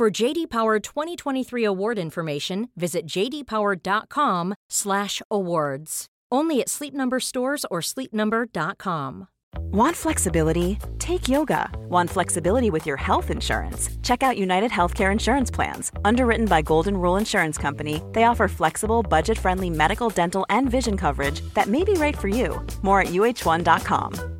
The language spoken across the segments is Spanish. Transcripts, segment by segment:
For JD Power 2023 award information, visit jdpower.com/awards. Only at Sleep Number stores or sleepnumber.com. Want flexibility? Take yoga. Want flexibility with your health insurance? Check out United Healthcare Insurance Plans. Underwritten by Golden Rule Insurance Company, they offer flexible, budget-friendly medical, dental, and vision coverage that may be right for you. More at uh1.com.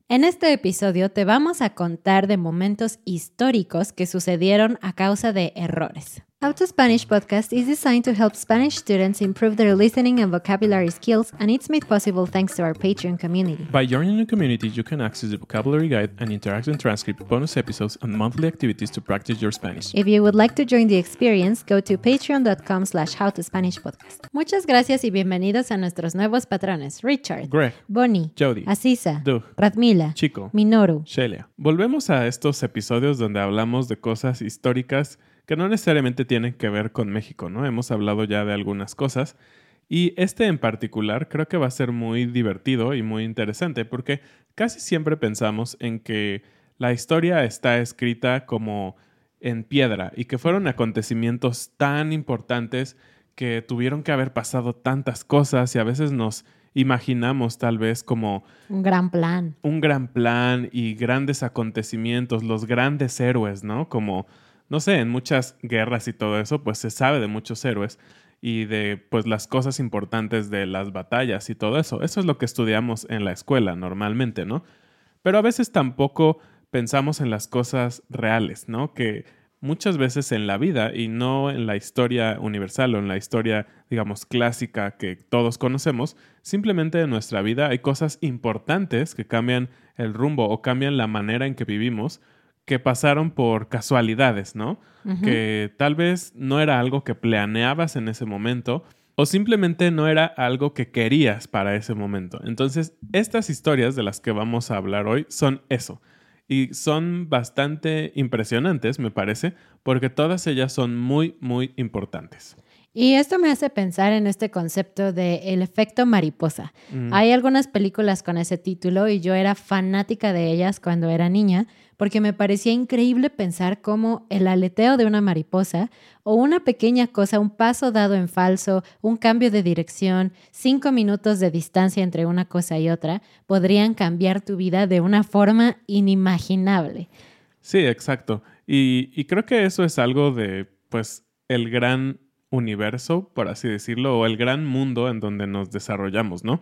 En este episodio te vamos a contar de momentos históricos que sucedieron a causa de errores. How to Spanish podcast is designed to help Spanish students improve their listening and vocabulary skills, and it's made possible thanks to our Patreon community. By joining the community, you can access the vocabulary guide and interactive transcript, bonus episodes, and monthly activities to practice your Spanish. If you would like to join the experience, go to patreon.com slash howtospanishpodcast. Muchas gracias y bienvenidos a nuestros nuevos patrones, Richard, Greg, Bonnie, Jody, Asisa, Doug, Radmila, Chico, Minoru. Shelia. Volvemos a estos episodios donde hablamos de cosas históricas que no necesariamente tienen que ver con México, ¿no? Hemos hablado ya de algunas cosas y este en particular creo que va a ser muy divertido y muy interesante porque casi siempre pensamos en que la historia está escrita como en piedra y que fueron acontecimientos tan importantes que tuvieron que haber pasado tantas cosas y a veces nos imaginamos tal vez como Un gran plan. un gran plan y grandes acontecimientos, los grandes héroes, ¿no? Como, no sé, en muchas guerras y todo eso, pues se sabe de muchos héroes y de pues las cosas importantes de las batallas y todo eso. Eso es lo que estudiamos en la escuela normalmente, ¿no? Pero a veces tampoco pensamos en las cosas reales, ¿no? Que muchas veces en la vida y no en la historia universal o en la historia, digamos, clásica que todos conocemos, simplemente en nuestra vida hay cosas importantes que cambian el rumbo o cambian la manera en que vivimos que pasaron por casualidades, ¿no? Que tal vez no era algo que planeabas en ese momento o simplemente no era algo que querías para ese momento. Entonces, estas historias de las que vamos a hablar hoy son eso. Y son bastante impresionantes, me parece, porque todas ellas son muy, muy importantes. Y esto me hace pensar en este concepto de el efecto mariposa. Hay algunas películas con ese título y yo era fanática de ellas cuando era niña porque me parecía increíble pensar cómo el aleteo de una mariposa o una pequeña cosa, un paso dado en falso, un cambio de dirección, cinco minutos de distancia entre una cosa y otra, podrían cambiar tu vida de una forma inimaginable. Sí, exacto. Y, y creo que eso es algo de, pues, el gran universo, por así decirlo, o el gran mundo en donde nos desarrollamos, ¿no?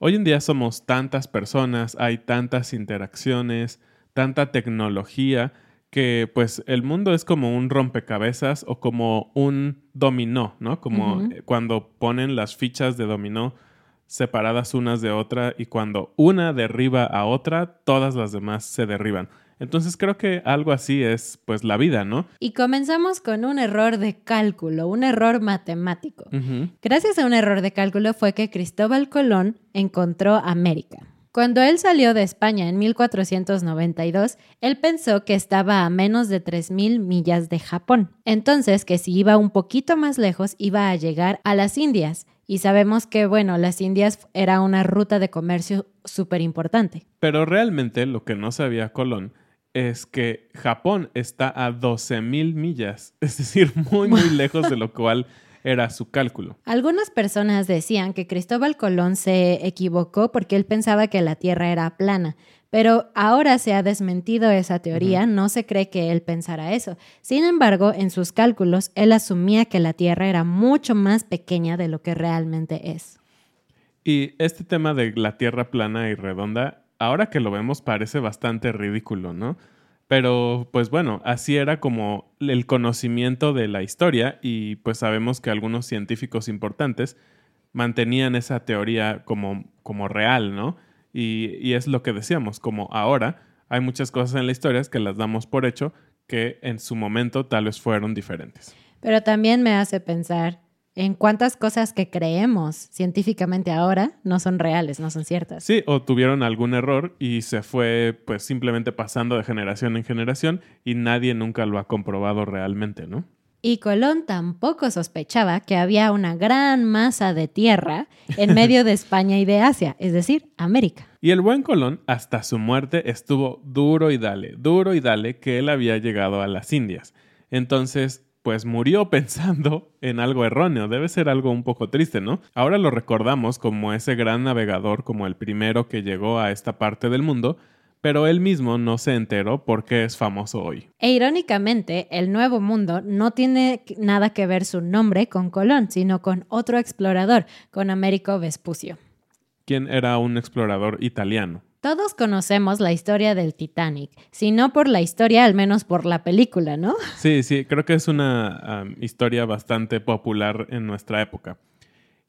Hoy en día somos tantas personas, hay tantas interacciones, tanta tecnología, que pues el mundo es como un rompecabezas o como un dominó, ¿no? Como eh, cuando ponen las fichas de dominó separadas unas de otra y cuando una derriba a otra, todas las demás se derriban. Entonces creo que algo así es pues la vida, ¿no? Y comenzamos con un error de cálculo, un error matemático. Gracias a un error de cálculo fue que Cristóbal Colón encontró América. Cuando él salió de España en 1492, él pensó que estaba a menos de 3.000 millas de Japón. Entonces, que si iba un poquito más lejos, iba a llegar a las Indias. Y sabemos que, bueno, las Indias era una ruta de comercio súper importante. Pero realmente lo que no sabía Colón es que Japón está a 12.000 millas, es decir, muy, muy lejos de lo cual era su cálculo. Algunas personas decían que Cristóbal Colón se equivocó porque él pensaba que la Tierra era plana, pero ahora se ha desmentido esa teoría, no se cree que él pensara eso. Sin embargo, en sus cálculos, él asumía que la Tierra era mucho más pequeña de lo que realmente es. Y este tema de la Tierra plana y redonda, ahora que lo vemos parece bastante ridículo, ¿no? Pero pues bueno, así era como el conocimiento de la historia y pues sabemos que algunos científicos importantes mantenían esa teoría como, como real, ¿no? Y, y, es lo que decíamos, como ahora hay muchas cosas en la historia que las damos por hecho que en su momento tal vez fueron diferentes. Pero también me hace pensar en cuántas cosas que creemos científicamente ahora no son reales, no son ciertas. Sí, o tuvieron algún error y se fue pues simplemente pasando de generación en generación y nadie nunca lo ha comprobado realmente, ¿no? Y Colón tampoco sospechaba que había una gran masa de tierra en medio de España y de Asia, es decir, América. Y el buen Colón, hasta su muerte, estuvo duro y dale, duro y dale que él había llegado a las Indias. Entonces, pues murió pensando en algo erróneo. Debe ser algo un poco triste, ¿no? Ahora lo recordamos como ese gran navegador, como el primero que llegó a esta parte del mundo, pero él mismo no se enteró por qué es famoso hoy. E irónicamente, el Nuevo Mundo no tiene nada que ver su nombre con Colón, sino con otro explorador, con Américo Vespucio. ¿Quién era un explorador italiano. Todos conocemos la historia del Titanic, si no por la historia, al menos por la película, ¿no? Sí, sí, creo que es una historia bastante popular en nuestra época.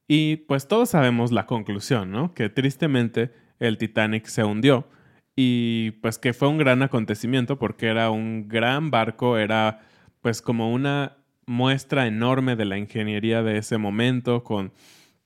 Y pues todos sabemos la conclusión, ¿no? Que tristemente el Titanic se hundió y pues que fue un gran acontecimiento porque era un gran barco, era pues como una muestra enorme de la ingeniería de ese momento con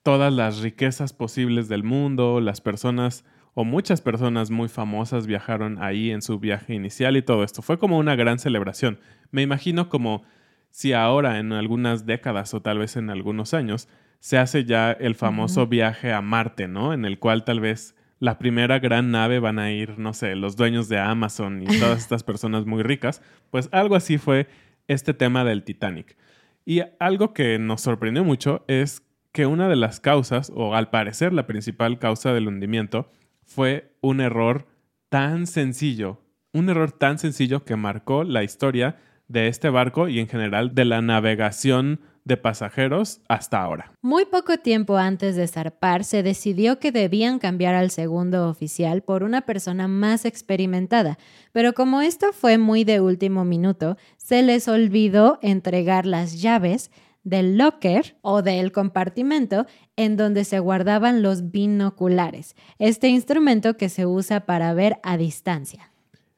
todas las riquezas posibles del mundo, las personas o muchas personas muy famosas viajaron ahí en su viaje inicial y todo esto. Fue como una gran celebración. Me imagino como si ahora en algunas décadas o tal vez en algunos años se hace ya el famoso viaje a Marte, ¿no? En el cual tal vez la primera gran nave van a ir, no sé, los dueños de Amazon y todas estas personas muy ricas. Pues algo así fue este tema del Titanic. Y algo que nos sorprendió mucho es que una de las causas, o al parecer la principal causa del hundimiento, fue un error tan sencillo, un error tan sencillo que marcó la historia de este barco y en general de la navegación de pasajeros hasta ahora. Muy poco tiempo antes de zarpar se decidió que debían cambiar al segundo oficial por una persona más experimentada, pero como esto fue muy de último minuto, se les olvidó entregar las llaves del locker o del compartimento en donde se guardaban los binoculares, este instrumento que se usa para ver a distancia.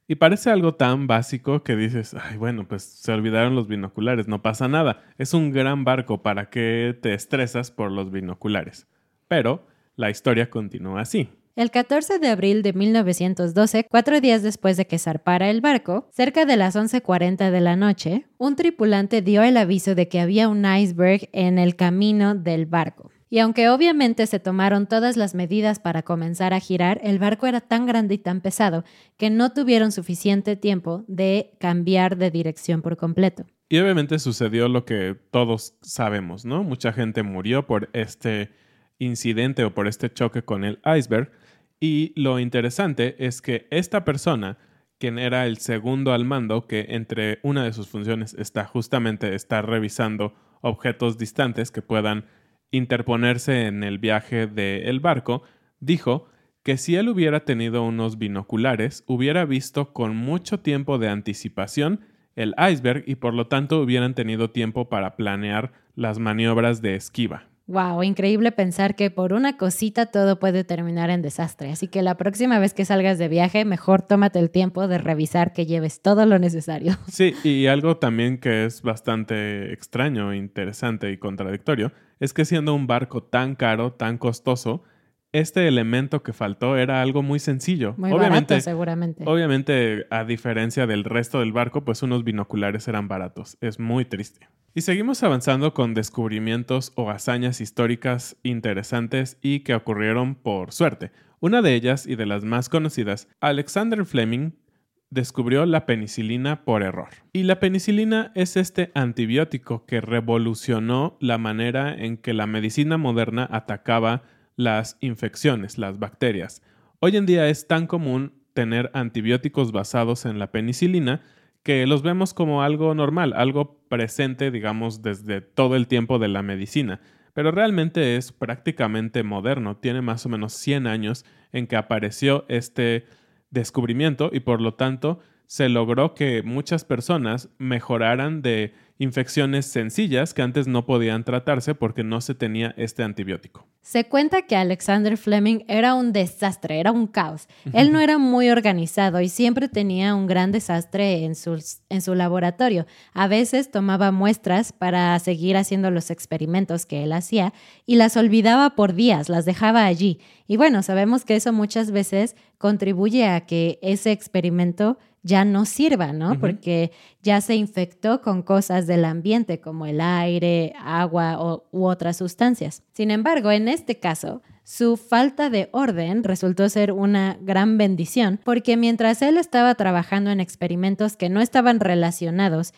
Y parece algo tan básico que dices, ay, bueno, pues se olvidaron los binoculares, no pasa nada. Es un gran barco, ¿para qué te estresas por los binoculares? Pero la historia continúa así. El 14 de abril de 1912, cuatro días después de que zarpara el barco, cerca de las 11.40 de la noche, un tripulante dio el aviso de que había un iceberg en el camino del barco. Y aunque obviamente se tomaron todas las medidas para comenzar a girar, el barco era tan grande y tan pesado que no tuvieron suficiente tiempo de cambiar de dirección por completo. Y obviamente sucedió lo que todos sabemos, ¿no? Mucha gente murió por este incidente o por este choque con el iceberg y lo interesante es que esta persona, quien era el segundo al mando, que entre una de sus funciones está justamente estar revisando objetos distantes que puedan interponerse en el viaje del barco, dijo que si él hubiera tenido unos binoculares, hubiera visto con mucho tiempo de anticipación el iceberg y por lo tanto hubieran tenido tiempo para planear las maniobras de esquiva. Wow, increíble pensar que por una cosita todo puede terminar en desastre. Así que la próxima vez que salgas de viaje, mejor tómate el tiempo de revisar que lleves todo lo necesario. Sí, y algo también que es bastante extraño, interesante y contradictorio, es que siendo un barco tan caro, tan costoso, este elemento que faltó era algo muy sencillo. Muy obviamente, seguramente. Obviamente, a diferencia del resto del barco, pues unos binoculares eran baratos. Es muy triste. Y seguimos avanzando con descubrimientos o hazañas históricas interesantes y que ocurrieron por suerte. Una de ellas, y de las más conocidas, Alexander Fleming descubrió la penicilina por error. Y la penicilina es este antibiótico que revolucionó la manera en que la medicina moderna atacaba las infecciones, las bacterias. Hoy en día es tan común tener antibióticos basados en la penicilina que los vemos como algo normal, algo presente, digamos, desde todo el tiempo de la medicina. Pero realmente es prácticamente moderno, tiene más o menos 100 años en que apareció este descubrimiento y por lo tanto se logró que muchas personas mejoraran de infecciones sencillas que antes no podían tratarse porque no se tenía este antibiótico. Se cuenta que Alexander Fleming era un desastre, era un caos. Él no era muy organizado y siempre tenía un gran desastre en, en su laboratorio. A veces tomaba muestras para seguir haciendo los experimentos que él hacía y las olvidaba por días, las dejaba allí. Y bueno, sabemos que eso muchas veces contribuye a que ese experimento ya no sirva, ¿no? Porque ya se infectó con cosas del ambiente como el aire, agua u otras sustancias. Sin embargo, en este caso, su falta de orden resultó ser una gran bendición porque mientras él estaba trabajando en experimentos que no estaban relacionados,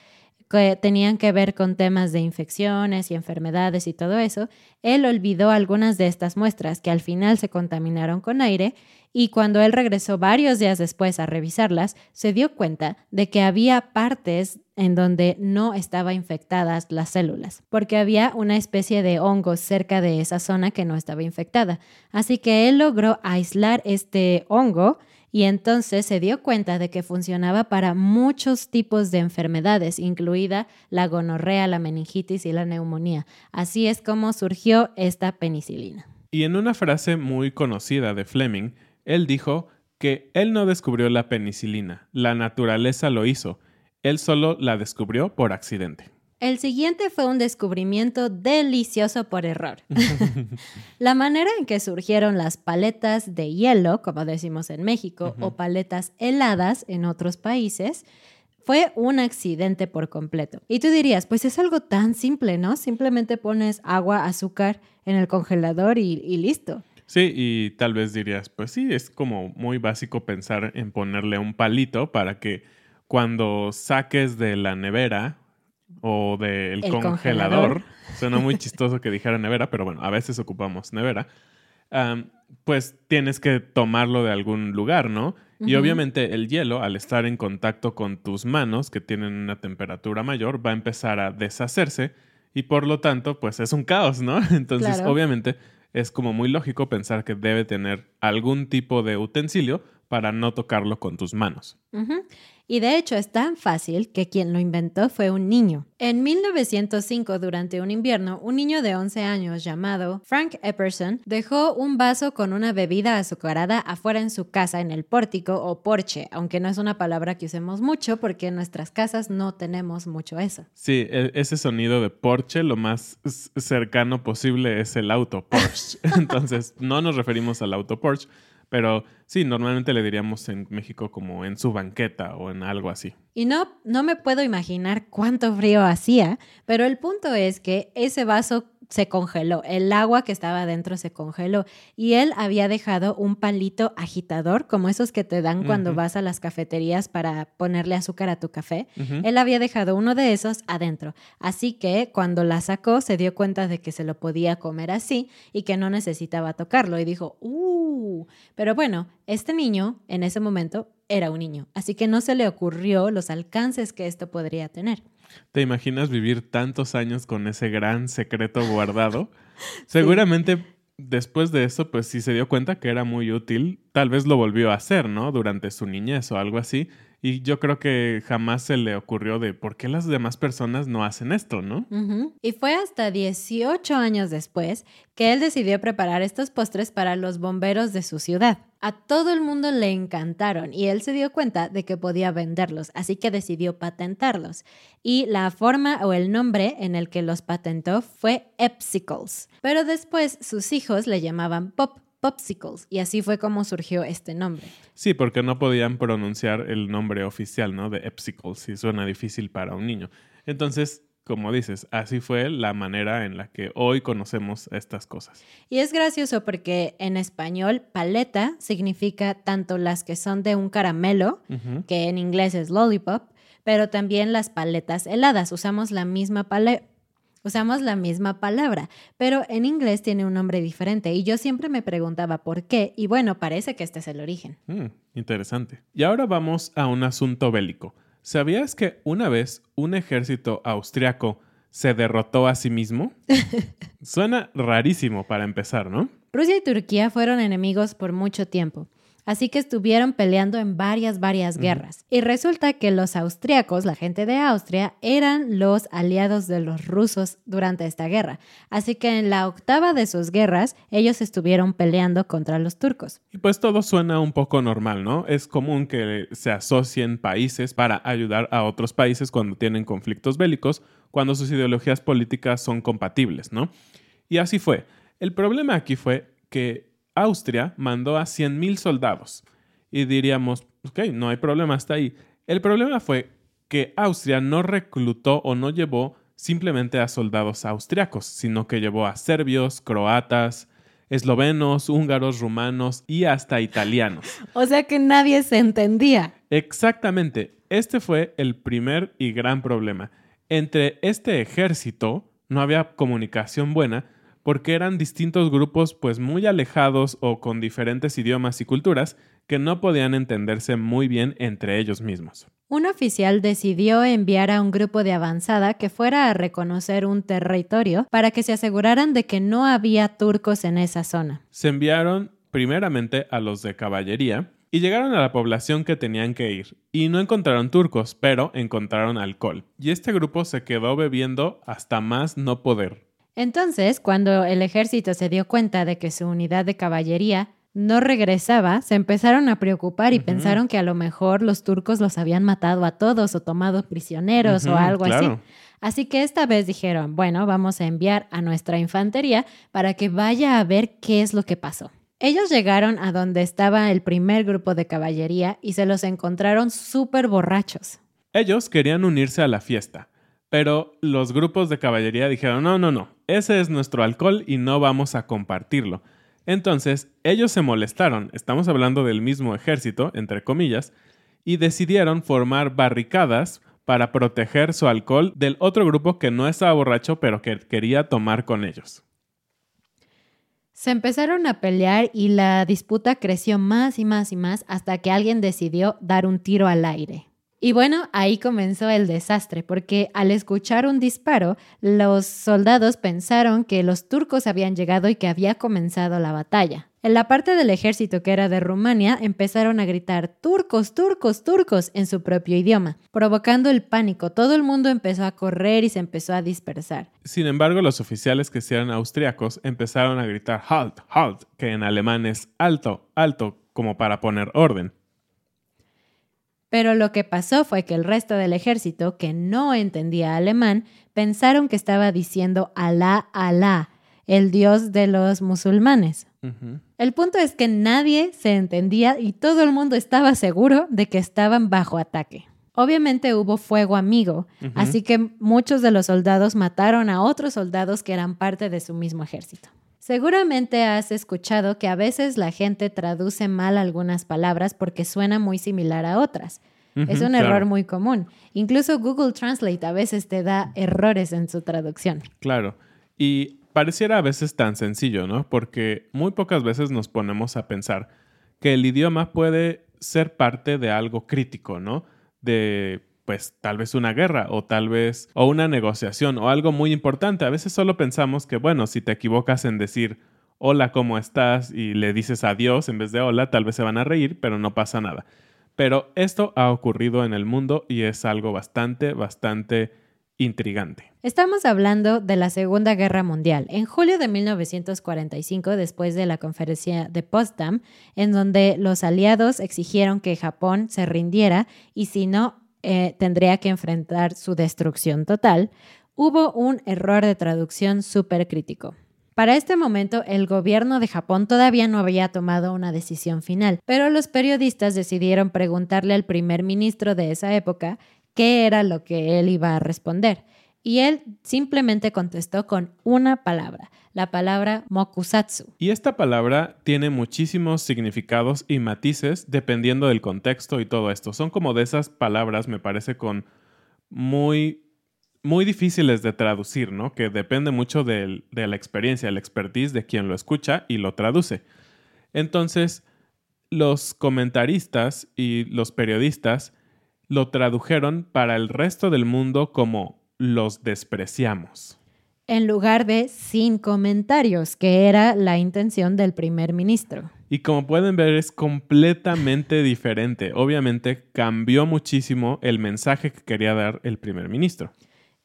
que tenían que ver con temas de infecciones y enfermedades y todo eso, él olvidó algunas de estas muestras que al final se contaminaron con aire y cuando él regresó varios días después a revisarlas, se dio cuenta de que había partes en donde no estaban infectadas las células, porque había una especie de hongos cerca de esa zona que no estaba infectada. Así que él logró aislar este hongo y entonces se dio cuenta de que funcionaba para muchos tipos de enfermedades, incluida la gonorrea, la meningitis y la neumonía. Así es como surgió esta penicilina. Y en una frase muy conocida de Fleming, él dijo que él no descubrió la penicilina, la naturaleza lo hizo, él solo la descubrió por accidente. El siguiente fue un descubrimiento delicioso por error. la manera en que surgieron las paletas de hielo, como decimos en México, o paletas heladas en otros países, fue un accidente por completo. Y tú dirías, pues es algo tan simple, ¿no? Simplemente pones agua, azúcar en el congelador y, y listo. Sí, y tal vez dirías, pues sí, es como muy básico pensar en ponerle un palito para que cuando saques de la nevera o del congelador, suena muy chistoso que dijera nevera, pero bueno, a veces ocupamos nevera, pues tienes que tomarlo de algún lugar, ¿no? Y obviamente el hielo, al estar en contacto con tus manos, que tienen una temperatura mayor, va a empezar a deshacerse y por lo tanto, pues es un caos, ¿no? Entonces, obviamente es como muy lógico pensar que debe tener algún tipo de utensilio para no tocarlo con tus manos. Y de hecho es tan fácil que quien lo inventó fue un niño. En 1905, durante un invierno, un niño de 11 años llamado Frank Epperson dejó un vaso con una bebida azucarada afuera en su casa en el pórtico o porche, aunque no es una palabra que usemos mucho porque en nuestras casas no tenemos mucho eso. Sí, e, ese sonido de porche lo más cercano posible es el auto Porsche. Entonces, no nos referimos al auto Porsche, pero sí, normalmente le diríamos en México como en su banqueta o en algo así. Y no, no me puedo imaginar cuánto frío hacía, pero el punto es que ese vaso se congeló, el agua que estaba adentro se congeló y él había dejado un palito agitador, como esos que te dan cuando vas a las cafeterías para ponerle azúcar a tu café. Él había dejado uno de esos adentro, así que cuando la sacó se dio cuenta de que se lo podía comer así y que no necesitaba tocarlo y dijo, ¡uh! Pero bueno, este niño en ese momento era un niño, así que no se le ocurrió los alcances que esto podría tener. ¿Te imaginas vivir tantos años con ese gran secreto guardado? Seguramente después de eso, pues si se dio cuenta que era muy útil, tal vez lo volvió a hacer, ¿no? Durante su niñez o algo así. Y yo creo que jamás se le ocurrió de por qué las demás personas no hacen esto, ¿no? Y fue hasta 18 años después que él decidió preparar estos postres para los bomberos de su ciudad. A todo el mundo le encantaron y él se dio cuenta de que podía venderlos, así que decidió patentarlos. Y la forma o el nombre en el que los patentó fue Epsicles. Pero después sus hijos le llamaban Pop Popsicles, y así fue como surgió este nombre. Sí, porque no podían pronunciar el nombre oficial, ¿no? De Epsicles, y suena difícil para un niño. Entonces, como dices, así fue la manera en la que hoy conocemos estas cosas. Y es gracioso porque en español paleta significa tanto las que son de un caramelo, que en inglés es lollipop, pero también las paletas heladas. Usamos la misma paleta Usamos la misma palabra, pero en inglés tiene un nombre diferente y yo siempre me preguntaba por qué y bueno, parece que este es el origen. Mm, interesante. Y ahora vamos a un asunto bélico. ¿Sabías que una vez un ejército austriaco se derrotó a sí mismo? Suena rarísimo para empezar, ¿no? Rusia y Turquía fueron enemigos por mucho tiempo. Así que estuvieron peleando en varias, varias guerras. Y resulta que los austriacos, la gente de Austria, eran los aliados de los rusos durante esta guerra. Así que en la octava de sus guerras, ellos estuvieron peleando contra los turcos. Y pues todo suena un poco normal, ¿no? Es común que se asocien países para ayudar a otros países cuando tienen conflictos bélicos, cuando sus ideologías políticas son compatibles, ¿no? Y así fue. El problema aquí fue que Austria mandó a 100.000 soldados. Y diríamos, ok, no hay problema hasta ahí. El problema fue que Austria no reclutó o no llevó simplemente a soldados austriacos, sino que llevó a serbios, croatas, eslovenos, húngaros, rumanos y hasta italianos. o sea que nadie se entendía. Exactamente. Este fue el primer y gran problema. Entre este ejército no había comunicación buena porque eran distintos grupos pues muy alejados o con diferentes idiomas y culturas que no podían entenderse muy bien entre ellos mismos. Un oficial decidió enviar a un grupo de avanzada que fuera a reconocer un territorio para que se aseguraran de que no había turcos en esa zona. Se enviaron primeramente a los de caballería y llegaron a la población que tenían que ir, y no encontraron turcos, pero encontraron alcohol, y este grupo se quedó bebiendo hasta más no poder. Entonces, cuando el ejército se dio cuenta de que su unidad de caballería no regresaba, se empezaron a preocupar y pensaron que a lo mejor los turcos los habían matado a todos o tomado prisioneros o algo así. Así que esta vez dijeron, bueno, vamos a enviar a nuestra infantería para que vaya a ver qué es lo que pasó. Ellos llegaron a donde estaba el primer grupo de caballería y se los encontraron súper borrachos. Ellos querían unirse a la fiesta, pero los grupos de caballería dijeron, no, no, no, ese es nuestro alcohol y no vamos a compartirlo. Entonces, ellos se molestaron, estamos hablando del mismo ejército, entre comillas, y decidieron formar barricadas para proteger su alcohol del otro grupo que no estaba borracho pero que quería tomar con ellos. Se empezaron a pelear y la disputa creció más y más y más hasta que alguien decidió dar un tiro al aire. Y bueno, ahí comenzó el desastre, porque al escuchar un disparo, los soldados pensaron que los turcos habían llegado y que había comenzado la batalla. En la parte del ejército que era de Rumania empezaron a gritar turcos, turcos, turcos en su propio idioma, provocando el pánico. Todo el mundo empezó a correr y se empezó a dispersar. Sin embargo, los oficiales que eran austriacos empezaron a gritar halt, halt, que en alemán es alto, alto, como para poner orden. Pero lo que pasó fue que el resto del ejército, que no entendía alemán, pensaron que estaba diciendo Alá, Alá, el dios de los musulmanes. El punto es que nadie se entendía y todo el mundo estaba seguro de que estaban bajo ataque. Obviamente hubo fuego amigo, así que muchos de los soldados mataron a otros soldados que eran parte de su mismo ejército. Seguramente has escuchado que a veces la gente traduce mal algunas palabras porque suena muy similar a otras. es un error muy común. Incluso Google Translate a veces te da errores en su traducción. Claro. Y pareciera a veces tan sencillo, ¿no? Porque muy pocas veces nos ponemos a pensar que el idioma puede ser parte de algo crítico, ¿no? De pues tal vez una guerra o tal vez o una negociación o algo muy importante. A veces solo pensamos que, bueno, si te equivocas en decir hola, ¿cómo estás? y le dices adiós en vez de hola, tal vez se van a reír, pero no pasa nada. Pero esto ha ocurrido en el mundo y es algo bastante, bastante intrigante. Estamos hablando de la Segunda Guerra Mundial. En julio de 1945, después de la conferencia de Potsdam, en donde los aliados exigieron que Japón se rindiera y si no, eh, tendría que enfrentar su destrucción total, hubo un error de traducción súper crítico. Para este momento, el gobierno de Japón todavía no había tomado una decisión final, pero los periodistas decidieron preguntarle al primer ministro de esa época qué era lo que él iba a responder. Y él simplemente contestó con una palabra, la palabra mokusatsu. Y esta palabra tiene muchísimos significados y matices dependiendo del contexto y todo esto. Son como de esas palabras, me parece, con muy muy difíciles de traducir, ¿no? Que depende mucho de la experiencia, la expertise de quien lo escucha y lo traduce. Entonces, los comentaristas y los periodistas lo tradujeron para el resto del mundo como los despreciamos. En lugar de sin comentarios, que era la intención del primer ministro. Y como pueden ver es completamente diferente. Obviamente cambió muchísimo el mensaje que quería dar el primer ministro.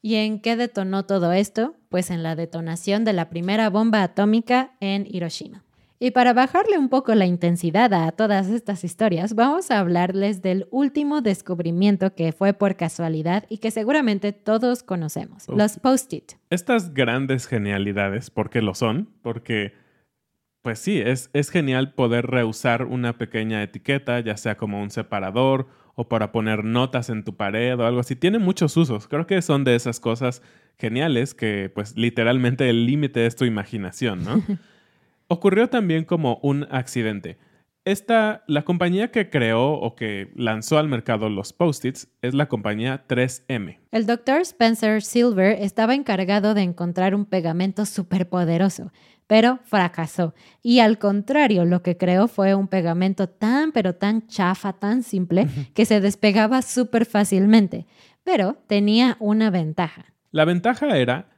¿Y en qué detonó todo esto? Pues en la detonación de la primera bomba atómica en Hiroshima. Y para bajarle un poco la intensidad a todas estas historias, vamos a hablarles del último descubrimiento que fue por casualidad y que seguramente todos conocemos, los post-it. Estas grandes genialidades, ¿por qué lo son? Porque, pues sí, es, es genial poder reusar una pequeña etiqueta, ya sea como un separador o para poner notas en tu pared o algo así. Tiene muchos usos. Creo que son de esas cosas geniales que, pues, literalmente el límite es tu imaginación, ¿no? ocurrió también como un accidente. Esta, la compañía que creó o que lanzó al mercado los post-its es la compañía 3M. El doctor Spencer Silver estaba encargado de encontrar un pegamento superpoderoso, pero fracasó. Y al contrario, lo que creó fue un pegamento tan, pero tan chafa, tan simple, que se despegaba súper fácilmente. Pero tenía una ventaja. La ventaja era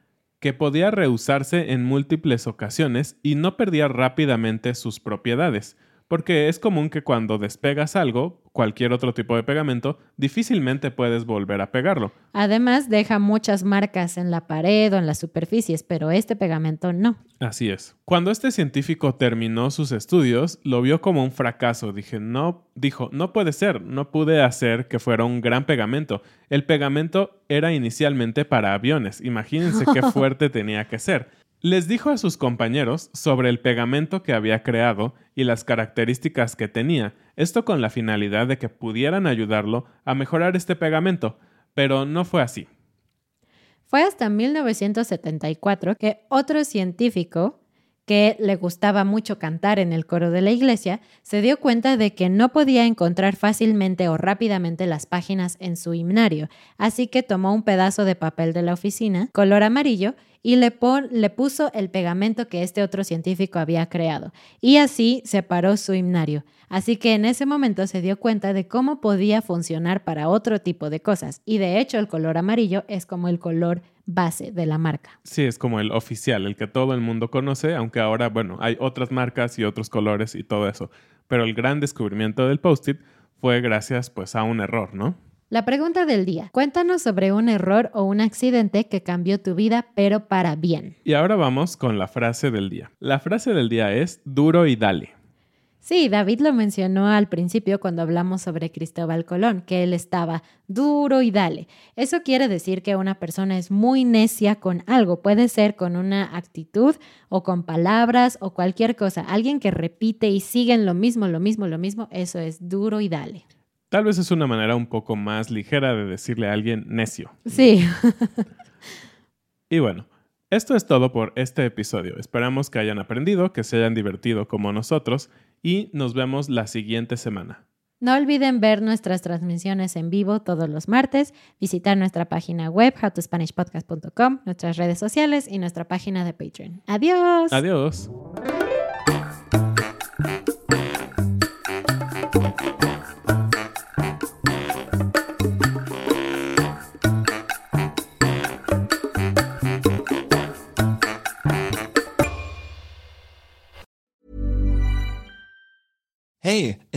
que podía reusarse en múltiples ocasiones y no perdía rápidamente sus propiedades, porque es común que cuando despegas algo, cualquier otro tipo de pegamento, difícilmente puedes volver a pegarlo. Además, deja muchas marcas en la pared o en las superficies, pero este pegamento no. Así es. Cuando este científico terminó sus estudios, lo vio como un fracaso. Dije, no, dijo, no puede ser, no pude hacer que fuera un gran pegamento. El pegamento era inicialmente para aviones. Imagínense qué fuerte tenía que ser. Les dijo a sus compañeros sobre el pegamento que había creado y las características que tenía, esto con la finalidad de que pudieran ayudarlo a mejorar este pegamento, pero no fue así. Fue hasta 1974 que otro científico que le gustaba mucho cantar en el coro de la iglesia, se dio cuenta de que no podía encontrar fácilmente o rápidamente las páginas en su himnario, así que tomó un pedazo de papel de la oficina, color amarillo, y le, le puso el pegamento que este otro científico había creado. Y así separó su himnario. Así que en ese momento se dio cuenta de cómo podía funcionar para otro tipo de cosas. Y de hecho el color amarillo es como el color base de la marca. Sí, es como el oficial, el que todo el mundo conoce, aunque ahora, bueno, hay otras marcas y otros colores y todo eso. Pero el gran descubrimiento del post-it fue gracias pues a un error, ¿no? La pregunta del día. Cuéntanos sobre un error o un accidente que cambió tu vida, pero para bien. Y ahora vamos con la frase del día. La frase del día es duro y dale. Sí, David lo mencionó al principio cuando hablamos sobre Cristóbal Colón, que él estaba duro y dale. Eso quiere decir que una persona es muy necia con algo, puede ser con una actitud o con palabras o cualquier cosa. Alguien que repite y sigue en lo mismo, lo mismo, lo mismo, eso es duro y dale. Tal vez es una manera un poco más ligera de decirle a alguien necio. Sí. y bueno, esto es todo por este episodio. Esperamos que hayan aprendido, que se hayan divertido como nosotros y nos vemos la siguiente semana. No olviden ver nuestras transmisiones en vivo todos los martes, visitar nuestra página web howtospanishpodcast.com, nuestras redes sociales y nuestra página de Patreon. Adiós. Adiós.